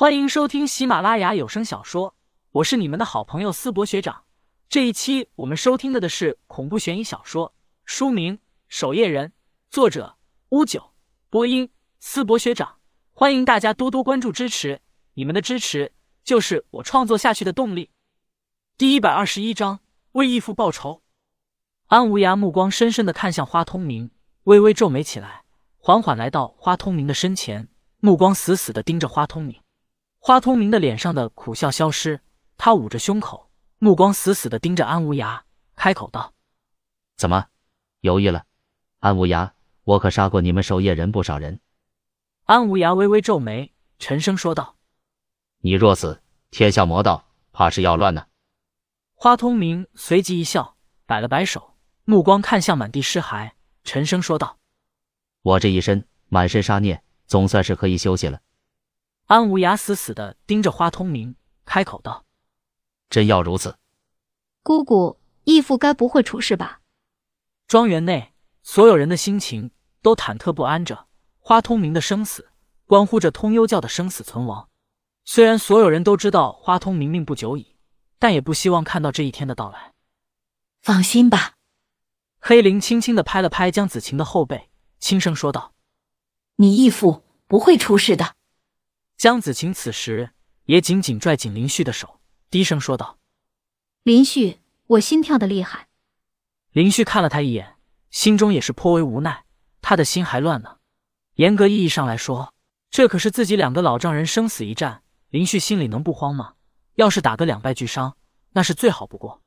欢迎收听喜马拉雅有声小说，我是你们的好朋友思博学长。这一期我们收听的的是恐怖悬疑小说，书名《守夜人》，作者乌九，播音思博学长。欢迎大家多多关注支持，你们的支持就是我创作下去的动力。第一百二十一章，为义父报仇。安无涯目光深深的看向花通明，微微皱眉起来，缓缓来到花通明的身前，目光死死的盯着花通明。花通明的脸上的苦笑消失，他捂着胸口，目光死死的盯着安无涯，开口道：“怎么，犹豫了？安无涯，我可杀过你们守夜人不少人。”安无涯微微皱眉，沉声说道：“你若死，天下魔道怕是要乱呢。”花通明随即一笑，摆了摆手，目光看向满地尸骸，沉声说道：“我这一身满身杀孽，总算是可以休息了。”安无涯死死的盯着花通明，开口道：“真要如此？姑姑，义父该不会出事吧？”庄园内所有人的心情都忐忑不安着。花通明的生死，关乎着通幽教的生死存亡。虽然所有人都知道花通明命不久矣，但也不希望看到这一天的到来。放心吧。黑灵轻轻的拍了拍江子晴的后背，轻声说道：“你义父不会出事的。”江子晴此时也紧紧拽紧林旭的手，低声说道：“林旭，我心跳的厉害。”林旭看了他一眼，心中也是颇为无奈。他的心还乱呢。严格意义上来说，这可是自己两个老丈人生死一战，林旭心里能不慌吗？要是打个两败俱伤，那是最好不过。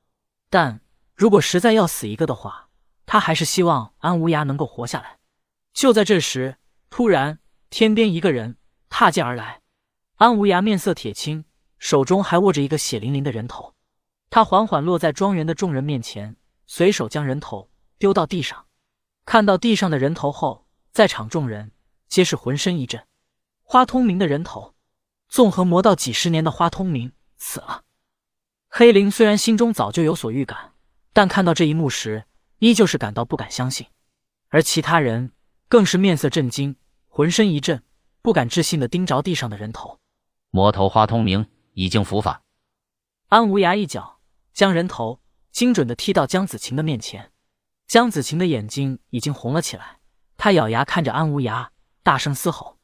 但如果实在要死一个的话，他还是希望安无涯能够活下来。就在这时，突然天边一个人踏剑而来。安无涯面色铁青，手中还握着一个血淋淋的人头。他缓缓落在庄园的众人面前，随手将人头丢到地上。看到地上的人头后，在场众人皆是浑身一震。花通明的人头，纵横魔道几十年的花通明死了。黑灵虽然心中早就有所预感，但看到这一幕时，依旧是感到不敢相信。而其他人更是面色震惊，浑身一震，不敢置信的盯着地上的人头。魔头花通明已经伏法，安无涯一脚将人头精准的踢到江子晴的面前。江子晴的眼睛已经红了起来，他咬牙看着安无涯，大声嘶吼：“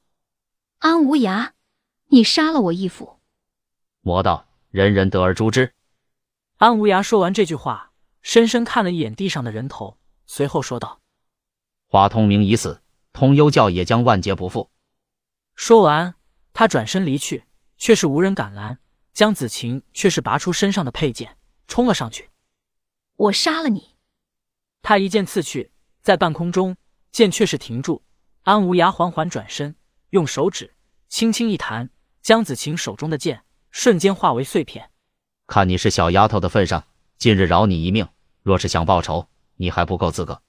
安无涯，你杀了我义父！”魔道人人得而诛之。安无涯说完这句话，深深看了一眼地上的人头，随后说道：“花通明已死，通幽教也将万劫不复。”说完，他转身离去。却是无人敢拦，江子晴却是拔出身上的佩剑，冲了上去。我杀了你！他一剑刺去，在半空中，剑却是停住。安无涯缓缓转身，用手指轻轻一弹，江子晴手中的剑瞬间化为碎片。看你是小丫头的份上，今日饶你一命。若是想报仇，你还不够资格。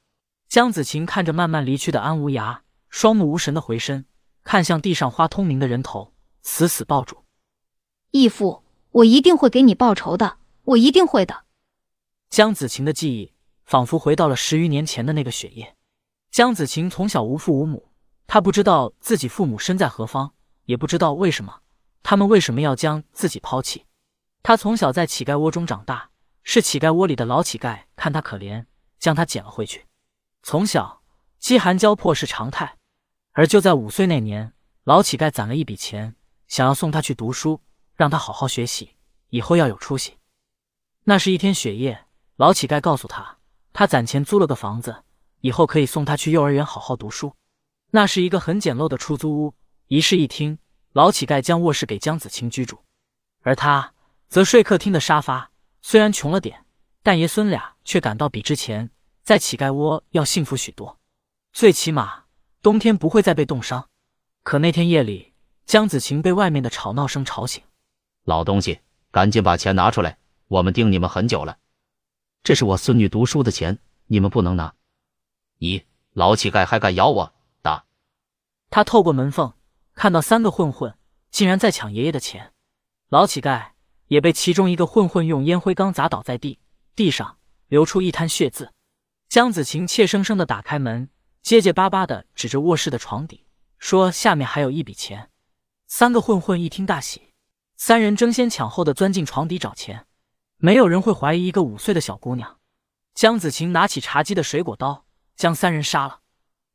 江子晴看着慢慢离去的安无涯，双目无神的回身，看向地上花通明的人头。死死抱住，义父，我一定会给你报仇的，我一定会的。江子晴的记忆仿佛回到了十余年前的那个雪夜。江子晴从小无父无母，她不知道自己父母身在何方，也不知道为什么他们为什么要将自己抛弃。她从小在乞丐窝中长大，是乞丐窝里的老乞丐看她可怜，将她捡了回去。从小饥寒交迫是常态，而就在五岁那年，老乞丐攒了一笔钱。想要送他去读书，让他好好学习，以后要有出息。那是一天雪夜，老乞丐告诉他，他攒钱租了个房子，以后可以送他去幼儿园好好读书。那是一个很简陋的出租屋，一室一厅。老乞丐将卧室给江子清居住，而他则睡客厅的沙发。虽然穷了点，但爷孙俩却感到比之前在乞丐窝要幸福许多。最起码冬天不会再被冻伤。可那天夜里。江子晴被外面的吵闹声吵醒，老东西，赶紧把钱拿出来，我们盯你们很久了。这是我孙女读书的钱，你们不能拿。咦，老乞丐还敢咬我？打！他透过门缝看到三个混混竟然在抢爷爷的钱，老乞丐也被其中一个混混用烟灰缸砸倒在地，地上流出一滩血渍。江子晴怯生生的打开门，结结巴巴的指着卧室的床底，说：“下面还有一笔钱。”三个混混一听大喜，三人争先抢后的钻进床底找钱。没有人会怀疑一个五岁的小姑娘。江子晴拿起茶几的水果刀，将三人杀了。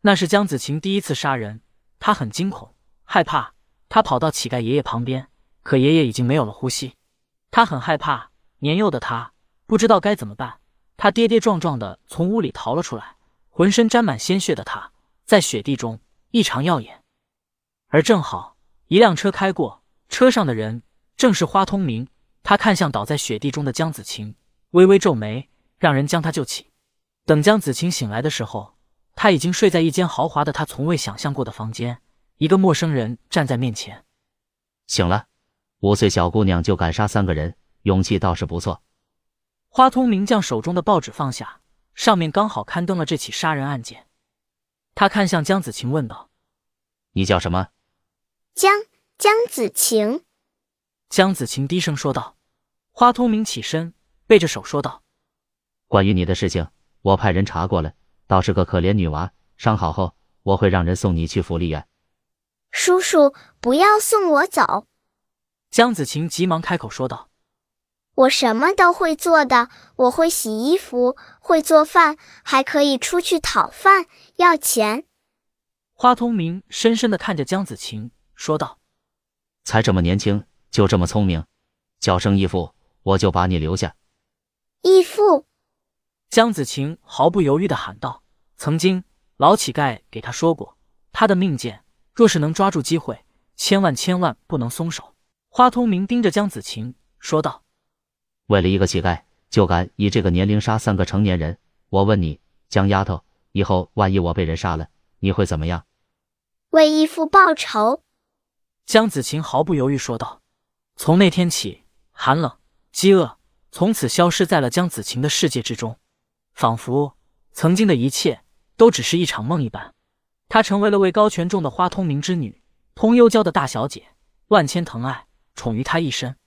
那是江子晴第一次杀人，她很惊恐、害怕。她跑到乞丐爷爷旁边，可爷爷已经没有了呼吸。她很害怕，年幼的她不知道该怎么办。她跌跌撞撞的从屋里逃了出来，浑身沾满鲜血的她在雪地中异常耀眼。而正好一辆车开过，车上的人正是花通明。他看向倒在雪地中的江子晴，微微皱眉，让人将他救起。等江子晴醒来的时候，他已经睡在一间豪华的他从未想象过的房间。一个陌生人站在面前，醒了，五岁小姑娘就敢杀三个人，勇气倒是不错。花通明将手中的报纸放下，上面刚好刊登了这起杀人案件。他看向江子晴问道：“你叫什么？”江江子晴。江子晴低声说道。花通明起身，背着手说道：“关于你的事情，我派人查过了，倒是个可怜女娃。伤好后，我会让人送你去福利院。”叔叔，不要送我走！江子晴急忙开口说道：“我什么都会做的，我会洗衣服，会做饭，还可以出去讨饭要钱。”花通明深深的看着江子晴，说道：“才这么年轻，就这么聪明，叫声义父。”我就把你留下，义父。江子晴毫不犹豫的喊道：“曾经老乞丐给他说过，他的命贱，若是能抓住机会，千万千万不能松手。”花通明盯着江子晴说道：“为了一个乞丐，就敢以这个年龄杀三个成年人？我问你，江丫头，以后万一我被人杀了，你会怎么样？”为义父报仇。江子晴毫不犹豫说道：“从那天起，寒冷。”饥饿从此消失在了江子晴的世界之中，仿佛曾经的一切都只是一场梦一般。她成为了位高权重的花通明之女，通幽娇的大小姐，万千疼爱，宠于她一身。